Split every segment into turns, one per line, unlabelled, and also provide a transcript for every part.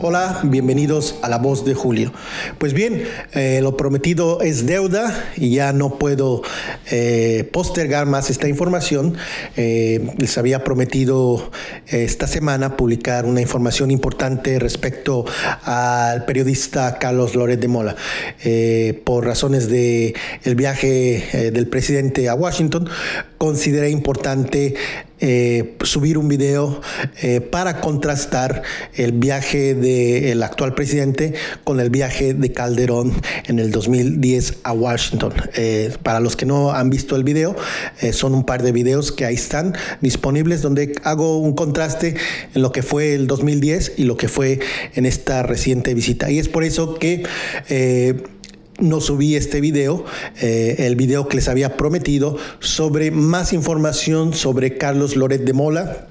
Hola, bienvenidos a La Voz de Julio. Pues bien, eh, lo prometido es deuda y ya no puedo eh, postergar más esta información. Eh, les había prometido esta semana publicar una información importante respecto al periodista Carlos Loret de Mola. por razones de el viaje del presidente a Washington, consideré importante eh, subir un video eh, para contrastar el viaje del actual presidente con el viaje de Calderón en el 2010 a Washington. Eh, para los que no han visto el video, son un par de videos que ahí están disponibles donde hago un contraste en lo que fue el 2010 y lo que fue en esta reciente visita. Y es por eso que no subí este video, eh, el video que les había prometido sobre más información sobre Carlos Loret de Mola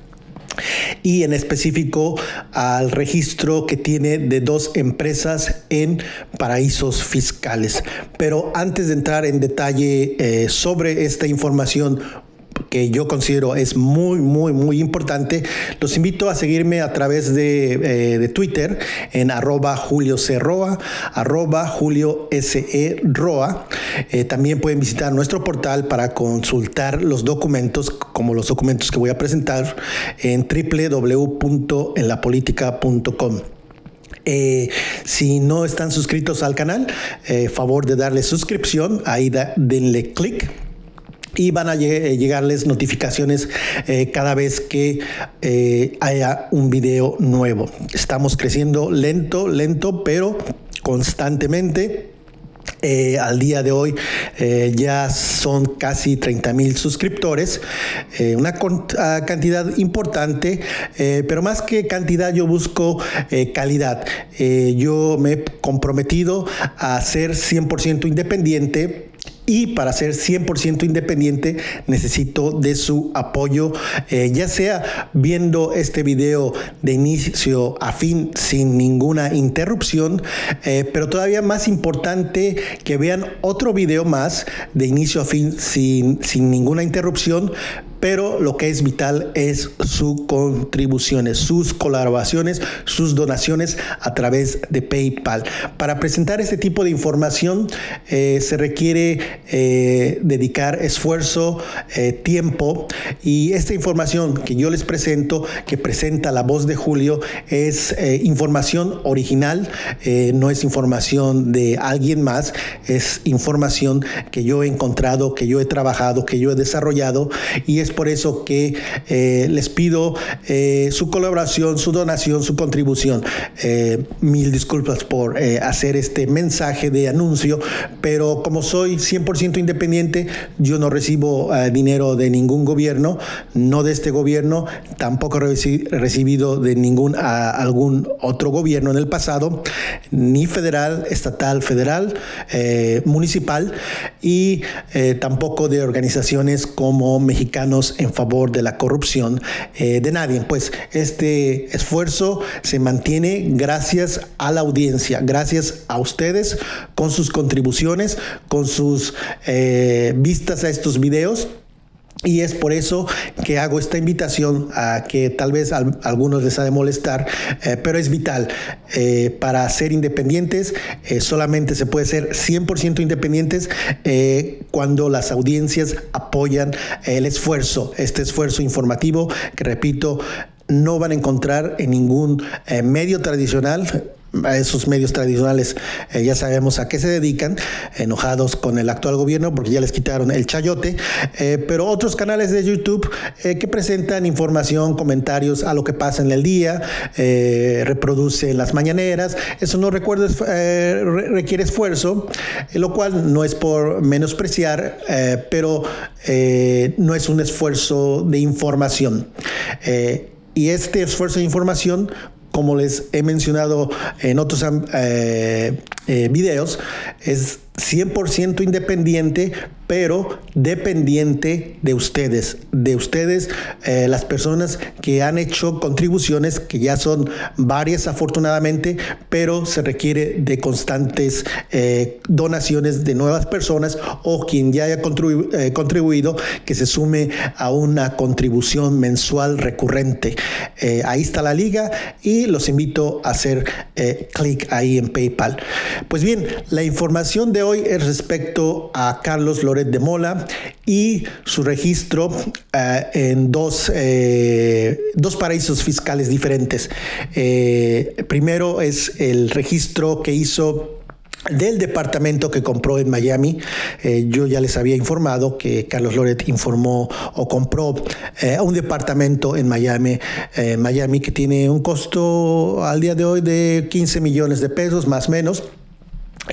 y en específico al registro que tiene de dos empresas en paraísos fiscales. Pero antes de entrar en detalle eh, sobre esta información que yo considero es muy, muy, muy importante, los invito a seguirme a través de, eh, de Twitter en arroba Julio C. Roa, arroba Julio S. E. Eh, también pueden visitar nuestro portal para consultar los documentos, como los documentos que voy a presentar en www.enlapolitica.com. Eh, si no están suscritos al canal, favor de darle suscripción, ahí denle clic y van a eh, llegarles notificaciones eh, cada vez que eh, haya un video nuevo. Estamos creciendo lento, lento, pero constantemente. al día de hoy ya son casi 30 mil suscriptores, una ah, cantidad importante, pero más que cantidad yo busco calidad. yo me he comprometido a ser 100% independiente y para ser 100% independiente necesito de su apoyo, eh, ya sea viendo este video de inicio a fin sin ninguna interrupción, eh, pero todavía más importante que vean otro video más de inicio a fin sin, sin ninguna interrupción, pero lo que es vital es su contribuciones, sus colaboraciones, sus donaciones a través de PayPal. Para presentar este tipo de información eh, se requiere eh, dedicar esfuerzo, eh, tiempo y esta información que yo les presento, que presenta la voz de Julio, es información original, no es información de alguien más, es información que yo he encontrado, que yo he trabajado, que yo he desarrollado y es por eso que eh, les pido eh, su colaboración, su donación, su contribución. Eh, mil disculpas por hacer este mensaje de anuncio, pero como soy 100% independiente, yo no recibo dinero de ningún gobierno, no de este gobierno, tampoco he recibido de ningún algún otro gobierno en el pasado, ni federal, estatal, federal, municipal y tampoco de organizaciones como mexicanos en favor de la corrupción eh, de nadie. Pues este esfuerzo se mantiene gracias a la audiencia, gracias a ustedes con sus contribuciones, con sus eh, vistas a estos videos. Y es por eso que hago esta invitación a que tal vez a algunos les ha de molestar, eh, pero es vital. Eh, para ser independientes eh, solamente se puede ser 100% independientes cuando las audiencias apoyan el esfuerzo, este esfuerzo informativo que repito, no van a encontrar en ningún medio tradicional a esos medios tradicionales eh, ya sabemos a qué se dedican, enojados con el actual gobierno porque ya les quitaron el chayote, eh, pero otros canales de YouTube eh, que presentan información, comentarios a lo que pasa en el día, reproduce las mañaneras, eso no recuerdo, requiere esfuerzo, lo cual no es por menospreciar, pero no es un esfuerzo de información. y este esfuerzo de información como les he mencionado en otros eh, videos, es 100% independiente, pero dependiente de ustedes, de ustedes, eh, las personas que han hecho contribuciones, que ya son varias afortunadamente, pero se requiere de constantes eh, donaciones de nuevas personas o quien ya haya eh, contribuido que se sume a una contribución mensual recurrente. ahí está la liga y los invito a hacer clic ahí en PayPal. Pues bien, la información de hoy es respecto a Carlos Loret de Mola y su registro eh, en dos, eh, dos, paraísos fiscales diferentes. Eh, primero es el registro que hizo del departamento que compró en Miami. yo ya les había informado que Carlos Loret informó o compró un departamento en Miami, Miami que tiene un costo al día de hoy de 15 millones de pesos, más o menos.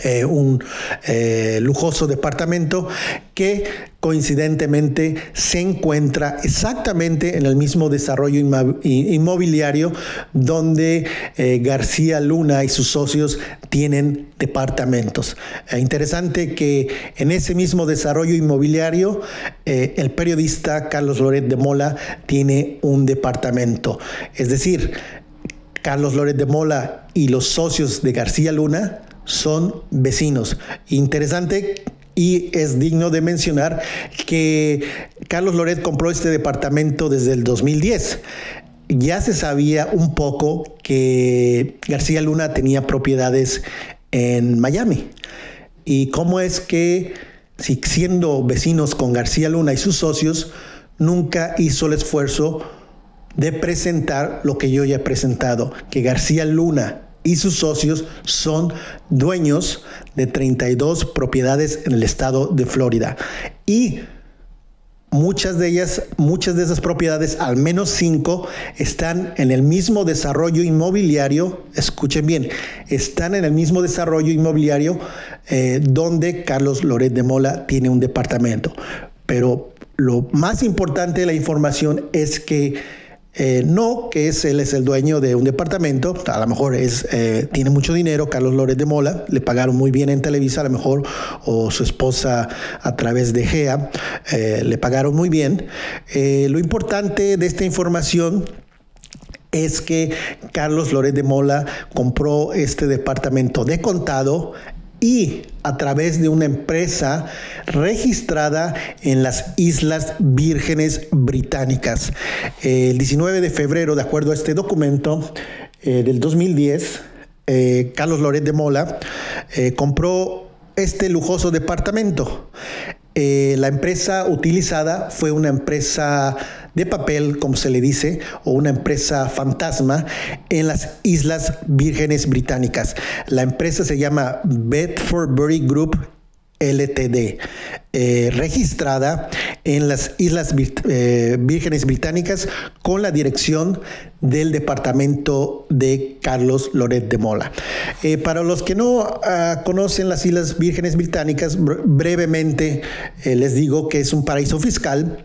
Eh, un eh, lujoso departamento que coincidentemente se encuentra exactamente en el mismo desarrollo inmobiliario donde eh, García Luna y sus socios tienen departamentos. interesante que en ese mismo desarrollo inmobiliario el periodista Carlos Loret de Mola tiene un departamento. Es decir, Carlos Loret de Mola y los socios de García Luna son vecinos. Interesante y es digno de mencionar que Carlos Loret compró este departamento desde el 2010. Ya se sabía un poco que García Luna tenía propiedades en Miami. Y cómo es que, si siendo vecinos con García Luna y sus socios, nunca hizo el esfuerzo de presentar lo que yo ya he presentado, que García Luna y sus socios son dueños de 32 propiedades en el estado de Florida. Y muchas de ellas, muchas de esas propiedades, al menos cinco, están en el mismo desarrollo inmobiliario, escuchen bien, están en el mismo desarrollo inmobiliario eh, donde Carlos Loret de Mola tiene un departamento. Pero lo más importante de la información es que eh, no que es, él es el dueño de un departamento, a lo mejor es, eh, tiene mucho dinero, Carlos Lórez de Mola, le pagaron muy bien en Televisa, a lo mejor, o su esposa a través de GEA, eh, le pagaron muy bien. lo importante de esta información es que Carlos Lórez de Mola compró este departamento de contado y a través de una empresa registrada en las Islas Vírgenes Británicas. El 19 de febrero, de acuerdo a este documento eh, del 2010, eh, Carlos Loret de Mola eh, compró este lujoso departamento. La empresa utilizada fue una empresa de papel, como se le dice, o una empresa fantasma en las Islas Vírgenes Británicas. La empresa se llama Bedfordbury Group LTD, eh, registrada en las Islas eh, Vírgenes Británicas con la dirección del departamento de Carlos Loret de Mola. Eh, para los que no ah, conocen las Islas Vírgenes Británicas, brevemente les digo que es un paraíso fiscal.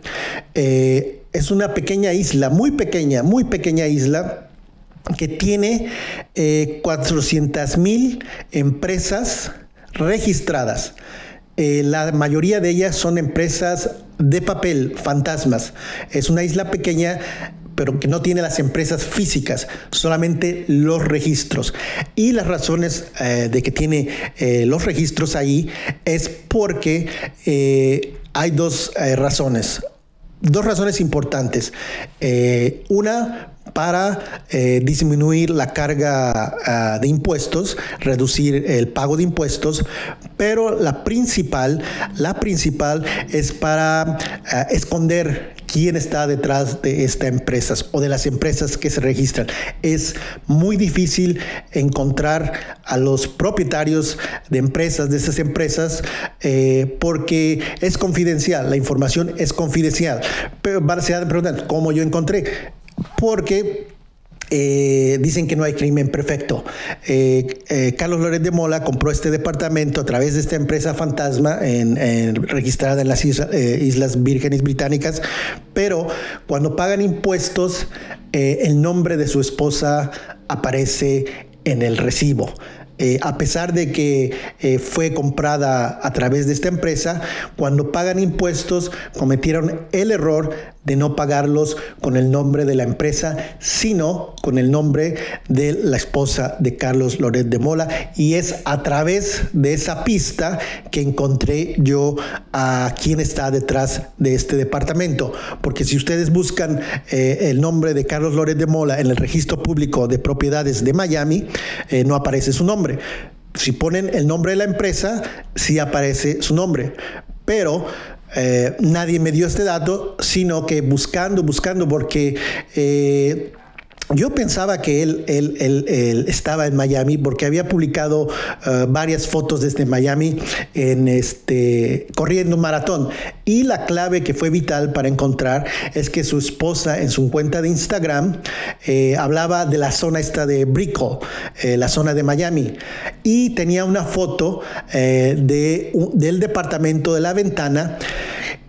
es una pequeña isla, muy pequeña, muy pequeña isla que tiene 400 mil empresas registradas. Eh, la mayoría de ellas son empresas de papel, fantasmas. Es una isla pequeña pero que no tiene las empresas físicas, solamente los registros. Y las razones eh, de que tiene eh, los registros ahí es porque hay dos razones, dos razones importantes. una, para eh, disminuir la carga ah, de impuestos, reducir el pago de impuestos, pero la principal, la principal es para ah, esconder quién está detrás de estas empresas o de las empresas que se registran. Es muy difícil encontrar a los propietarios de empresas, de esas empresas, eh, porque es confidencial, la información es confidencial. Pero van a preguntar, ¿cómo yo encontré? Porque eh, dicen que no hay crimen perfecto. Eh, eh, Carlos Lórez de Mola compró este departamento a través de esta empresa fantasma registrada en las Islas Vírgenes Británicas, pero cuando pagan impuestos, el nombre de su esposa aparece en el recibo. a pesar de que fue comprada a través de esta empresa, cuando pagan impuestos cometieron el error de no pagarlos con el nombre de la empresa, sino con el nombre de la esposa de Carlos Loret de Mola. Y es a través de esa pista que encontré yo a quién está detrás de este departamento. Porque si ustedes buscan eh, el nombre de Carlos Loret de Mola en el registro público de propiedades de Miami, eh, no aparece su nombre. Si ponen el nombre de la empresa, sí aparece su nombre. Pero eh, nadie me dio este dato, sino que buscando, buscando, porque eh, yo pensaba que él, estaba en Miami porque había publicado eh, varias fotos desde Miami en este, corriendo un maratón. Y la clave que fue vital para encontrar es que su esposa en su cuenta de Instagram eh, hablaba de la zona esta de Brickell, eh, la zona de Miami. Y tenía una foto de, del departamento de la ventana.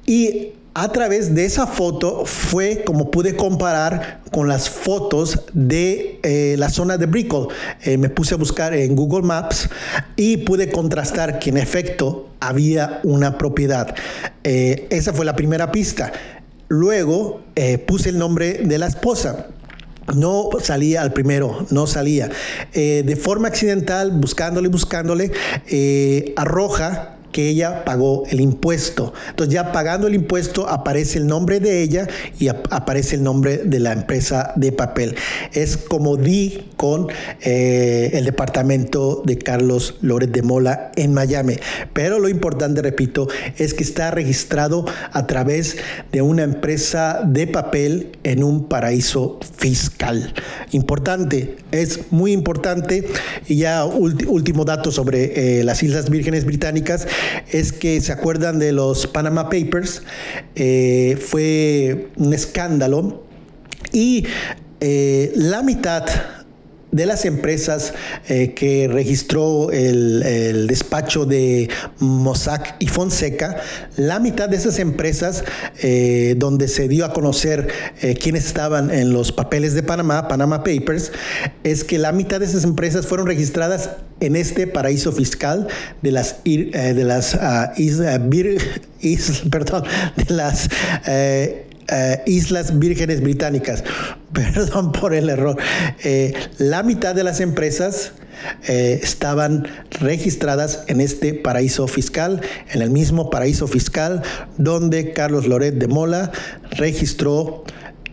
Y a través de esa foto fue como pude comparar con las fotos de eh, la zona de Brickell. Eh, me puse a buscar en Google Maps y pude contrastar que en efecto había una propiedad. Eh, esa fue la primera pista. Luego puse el nombre de la esposa. No salía al primero, no salía. de forma accidental, buscándole, buscándole, arroja que ella pagó el impuesto. Entonces ya pagando el impuesto aparece el nombre de ella y aparece el nombre de la empresa de papel. Es como di con eh, el departamento de Carlos Lórez de Mola en Miami. Pero lo importante, repito, es que está registrado a través de una empresa de papel en un paraíso fiscal. Importante, es muy importante. Y ya último dato sobre eh, las Islas Vírgenes Británicas es que se acuerdan de los Panama Papers, eh, fue un escándalo. Y eh, la mitad de las empresas eh, que registró el, despacho de Mossack y Fonseca, la mitad de esas empresas eh, donde se dio a conocer eh, quiénes estaban en los papeles de Panamá, Panama Papers, es que la mitad de esas empresas fueron registradas en este paraíso fiscal de las de las uh, perdón, de las eh, Islas Vírgenes Británicas. Perdón por el error. Eh, la mitad de las empresas eh, estaban registradas en este paraíso fiscal, en el mismo paraíso fiscal donde Carlos Loret de Mola registró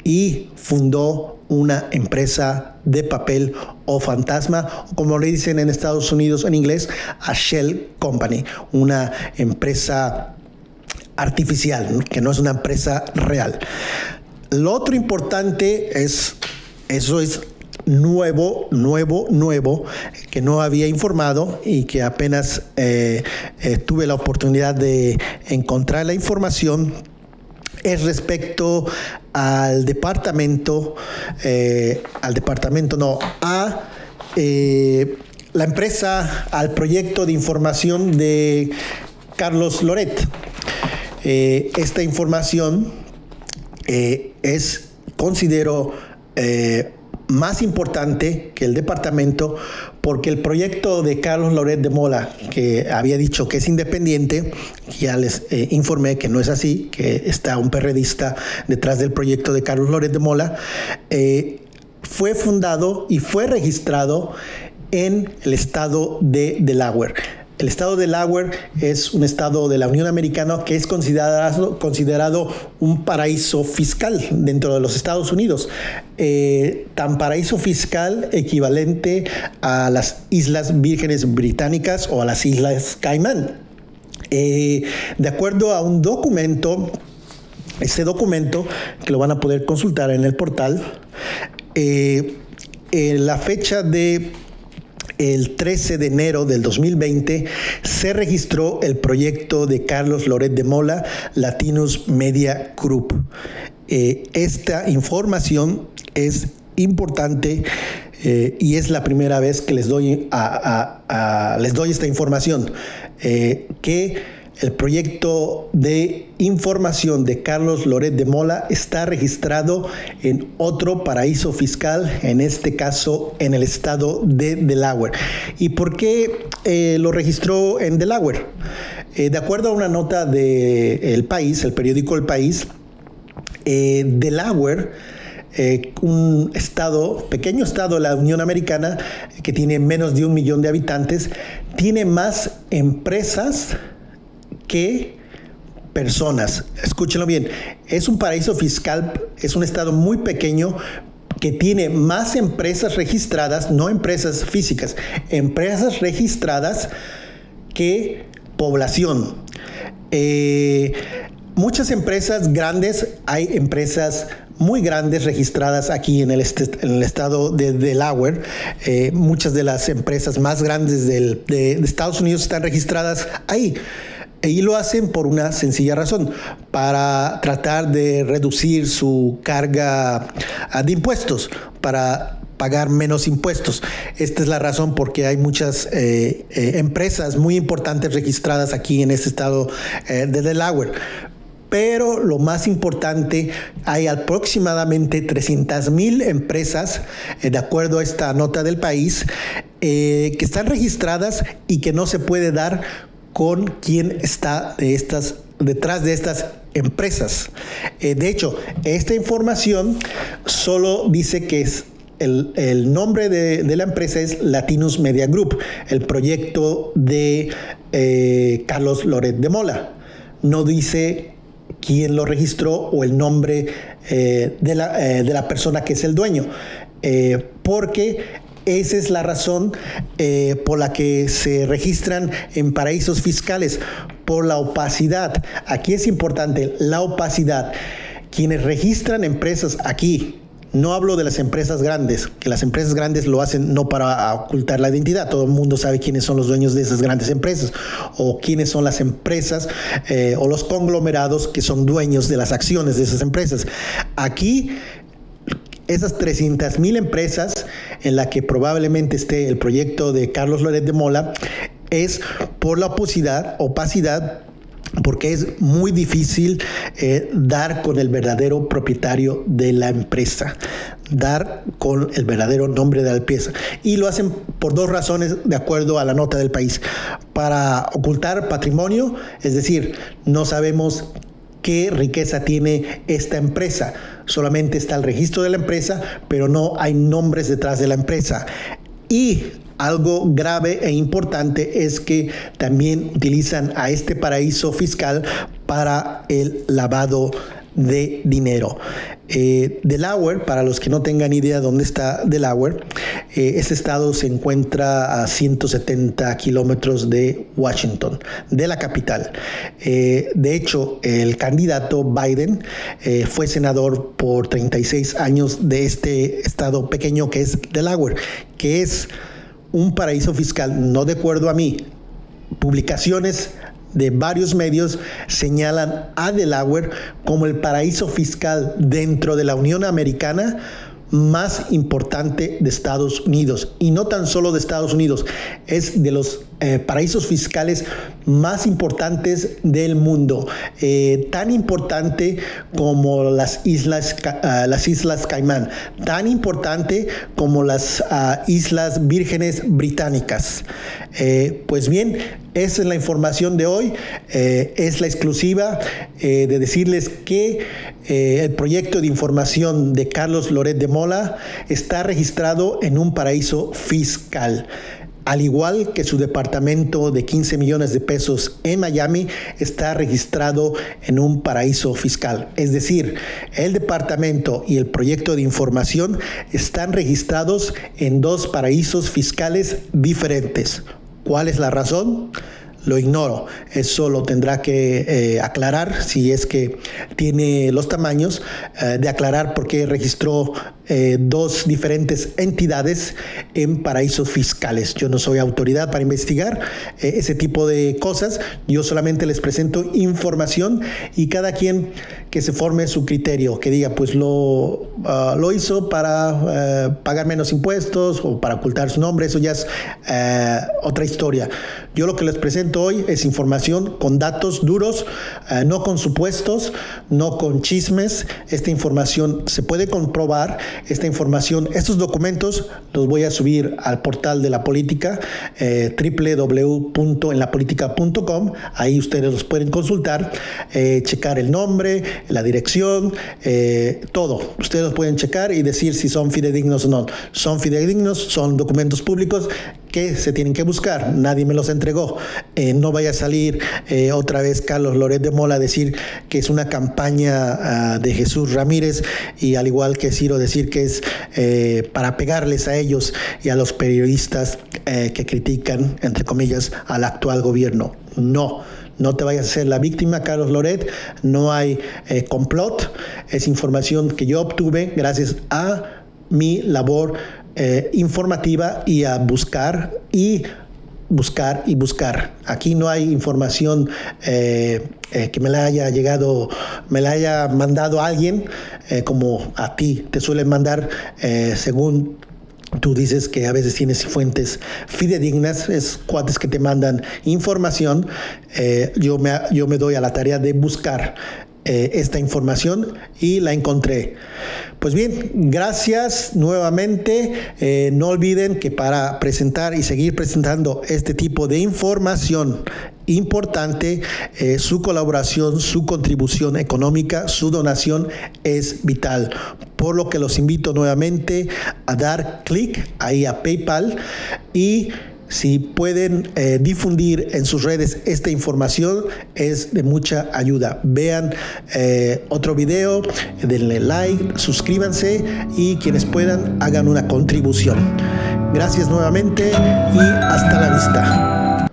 y fundó una empresa de papel o fantasma, como le dicen en Estados Unidos en inglés, a Shell Company, una empresa artificial, que no es una empresa real. Lo otro importante es, eso es nuevo, nuevo, nuevo, que no había informado y que apenas eh, eh, tuve la oportunidad de encontrar la información es respecto al departamento, eh, al departamento no, a la empresa, al proyecto de información de Carlos Loret. Eh, esta información eh, es, considero, eh, más importante que el departamento porque el proyecto de Carlos Loret de Mola, que había dicho que es independiente, ya les informé que no es así, que está un perredista detrás del proyecto de Carlos Loret de Mola, fue fundado y fue registrado en el estado de Delaware. El estado de Delaware es un estado de la Unión Americana que es considerado, considerado un paraíso fiscal dentro de los Estados Unidos. Eh, tan paraíso fiscal equivalente a las Islas Vírgenes Británicas o a las Islas Caimán. Eh, de acuerdo a un documento, este documento que lo van a poder consultar en el portal, eh, la fecha de el 13 de enero del 2020 se registró el proyecto de Carlos Loret de Mola, Latinus Media Group. Eh, esta información es importante eh, y es la primera vez que les doy, les doy esta información, eh, que el proyecto de información de Carlos Loret de Mola está registrado en otro paraíso fiscal, en este caso en el estado de Delaware. ¿Y por qué eh, lo registró en Delaware? Eh, de acuerdo a una nota de El País, el periódico El País, eh, Delaware un estado, pequeño estado de la Unión Americana, que tiene menos de un millón de habitantes, tiene más empresas que personas. Escúchenlo bien, es un paraíso fiscal, es un estado muy pequeño que tiene más empresas registradas, no empresas físicas, empresas registradas que población. Eh, muchas empresas grandes, hay empresas muy grandes registradas aquí en el, estado de Delaware. Eh, muchas de las empresas más grandes de Estados Unidos están registradas ahí. Y lo hacen por una sencilla razón, para tratar de reducir su carga ah, de impuestos, para pagar menos impuestos. Esta es la razón porque hay muchas eh, eh, empresas muy importantes registradas aquí en este estado eh, de Delaware. Pero lo más importante, hay aproximadamente 300 mil empresas, de acuerdo a esta nota del país, que están registradas y que no se puede dar con quién está detrás de estas empresas. Eh, de hecho, esta información solo dice que es el, nombre de, la empresa es Latinus Media Group, el proyecto de eh, Carlos Loret de Mola. No dice quién lo registró o el nombre eh, de, la, de, la, persona que es el dueño. porque esa es la razón eh, por la que se registran en paraísos fiscales, por la opacidad. Aquí es importante la opacidad. Quienes registran empresas aquí, no hablo de las empresas grandes, que las empresas grandes lo hacen no para ocultar la identidad, todo el mundo sabe quiénes son los dueños de esas grandes empresas o quiénes son las empresas eh, o los conglomerados que son dueños de las acciones de esas empresas. Aquí esas 300 mil empresas en la que probablemente esté el proyecto de Carlos Loret de Mola es por la opacidad, opacidad porque es muy difícil eh, dar con el verdadero propietario de la empresa, dar con el verdadero nombre de la empresa. Y lo hacen por dos razones de acuerdo a la nota del país. Para ocultar patrimonio, es decir, no sabemos qué riqueza tiene esta empresa. Solamente está el registro de la empresa, pero no hay nombres detrás de la empresa. Y algo grave e importante es que también utilizan a este paraíso fiscal para el lavado de dinero. Eh, Delaware, para los que no tengan idea dónde está Delaware, eh, este estado se encuentra a 170 kilómetros de Washington, de la capital. Eh, de hecho, el candidato Biden fue senador por 36 años de este estado pequeño que es Delaware, que es un paraíso fiscal, no de acuerdo a mí. Publicaciones de varios medios señalan a Delaware como el paraíso fiscal dentro de la Unión Americana más importante de Estados Unidos. Y no tan solo de Estados Unidos, es de los eh, paraísos fiscales más importantes del mundo. Eh, tan importante como las islas, ah, las islas Caimán, tan importante como las ah, islas vírgenes británicas. Eh, pues bien, esa es la información de hoy, es la exclusiva de decirles que el proyecto de información de Carlos Loret de Mola está registrado en un paraíso fiscal al igual que su departamento de 15 millones de pesos en Miami, está registrado en un paraíso fiscal. Es decir, el departamento y el proyecto de información están registrados en dos paraísos fiscales diferentes. ¿Cuál es la razón? Lo ignoro. Eso lo tendrá que eh, aclarar si es que tiene los tamaños, eh, de aclarar por qué registró eh, dos diferentes entidades en paraísos fiscales. Yo no soy autoridad para investigar eh, ese tipo de cosas, yo solamente les presento información y cada quien que se forme su criterio, que diga, pues lo, ah, lo hizo para eh, pagar menos impuestos o para ocultar su nombre, eso ya es otra historia. Yo lo que les presento hoy es información con datos duros, eh, no con supuestos, no con chismes. Esta información se puede comprobar, esta información, estos documentos los voy a subir al portal de la política, eh, www.enlapolitica.com, ahí ustedes los pueden consultar, eh, checar el nombre, la dirección, eh, todo. Ustedes los pueden checar y decir si son fidedignos o no. Son fidedignos, son documentos públicos que se tienen que buscar. Nadie me los entregó. Eh, no vaya a salir eh, otra vez Carlos Loret de Mola a decir que es una campaña uh, de Jesús Ramírez y al igual que Ciro decir que es eh, para pegarles a ellos y a los periodistas que critican, entre comillas, al actual gobierno. No. No te vayas a ser la víctima, Carlos Loret. No hay complot. Es información que yo obtuve gracias a mi labor informativa y a buscar y buscar y buscar. Aquí no hay información eh, eh, que me la haya llegado, me la haya mandado alguien, eh, como a ti te suelen mandar según Tú dices que a veces tienes fuentes fidedignas, es cuates que te mandan información. Yo, me, yo me doy a la tarea de buscar eh, esta información y la encontré. Pues bien, gracias nuevamente. Eh, no olviden que para presentar y seguir presentando este tipo de información importante, eh, su colaboración, su contribución económica, su donación es vital. Por lo que los invito nuevamente a dar clic ahí a PayPal y si pueden eh, difundir en sus redes esta información es de mucha ayuda. Vean eh, otro video, denle like, suscríbanse y quienes puedan hagan una contribución. Gracias nuevamente y hasta la vista.